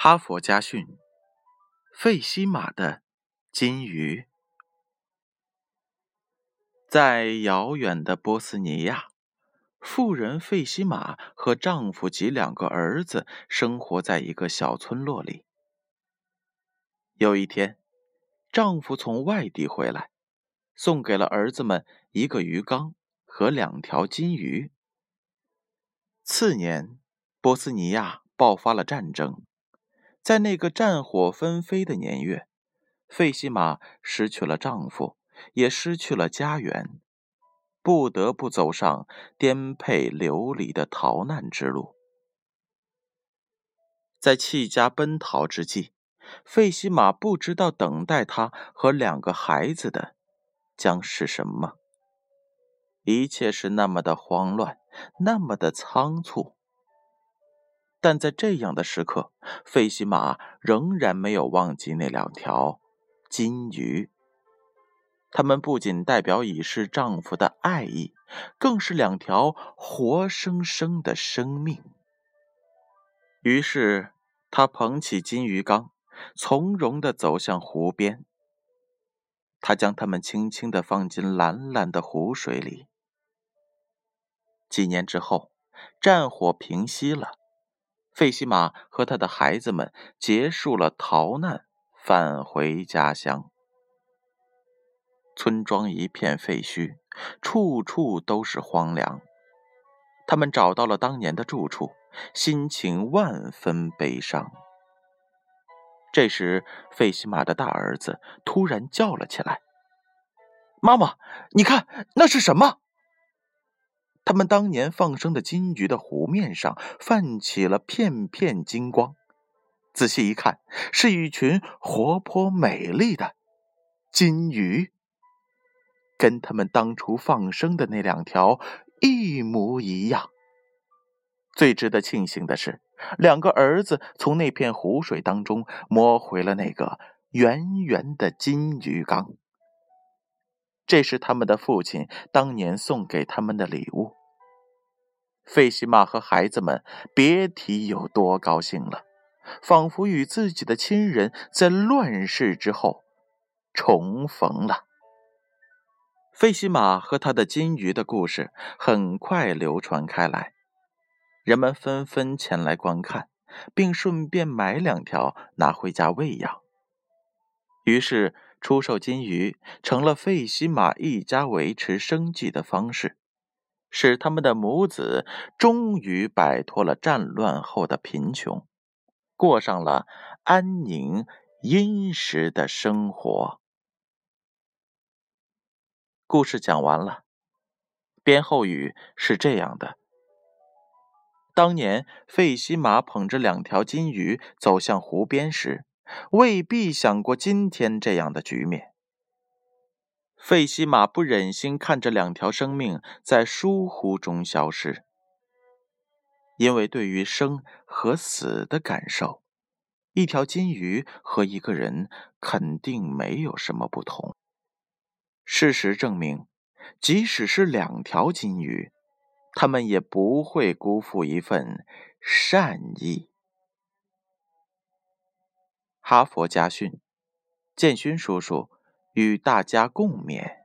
哈佛家训：费西马的金鱼。在遥远的波斯尼亚，妇人费西马和丈夫及两个儿子生活在一个小村落里。有一天，丈夫从外地回来，送给了儿子们一个鱼缸和两条金鱼。次年，波斯尼亚爆发了战争。在那个战火纷飞的年月，费西玛失去了丈夫，也失去了家园，不得不走上颠沛流离的逃难之路。在弃家奔逃之际，费西玛不知道等待他和两个孩子的将是什么。一切是那么的慌乱，那么的仓促。但在这样的时刻，费西玛仍然没有忘记那两条金鱼。它们不仅代表已逝丈夫的爱意，更是两条活生生的生命。于是，她捧起金鱼缸，从容地走向湖边。她将它们轻轻地放进蓝蓝的湖水里。几年之后，战火平息了。费西玛和他的孩子们结束了逃难，返回家乡。村庄一片废墟，处处都是荒凉。他们找到了当年的住处，心情万分悲伤。这时，费西玛的大儿子突然叫了起来：“妈妈，你看那是什么？”他们当年放生的金鱼的湖面上泛起了片片金光，仔细一看，是一群活泼美丽的金鱼，跟他们当初放生的那两条一模一样。最值得庆幸的是，两个儿子从那片湖水当中摸回了那个圆圆的金鱼缸，这是他们的父亲当年送给他们的礼物。费西玛和孩子们别提有多高兴了，仿佛与自己的亲人在乱世之后重逢了。费西玛和他的金鱼的故事很快流传开来，人们纷纷前来观看，并顺便买两条拿回家喂养。于是，出售金鱼成了费西玛一家维持生计的方式。使他们的母子终于摆脱了战乱后的贫穷，过上了安宁殷实的生活。故事讲完了，编后语是这样的：当年费西玛捧着两条金鱼走向湖边时，未必想过今天这样的局面。费西玛不忍心看着两条生命在疏忽中消失，因为对于生和死的感受，一条金鱼和一个人肯定没有什么不同。事实证明，即使是两条金鱼，他们也不会辜负一份善意。哈佛家训，建勋叔叔。与大家共勉。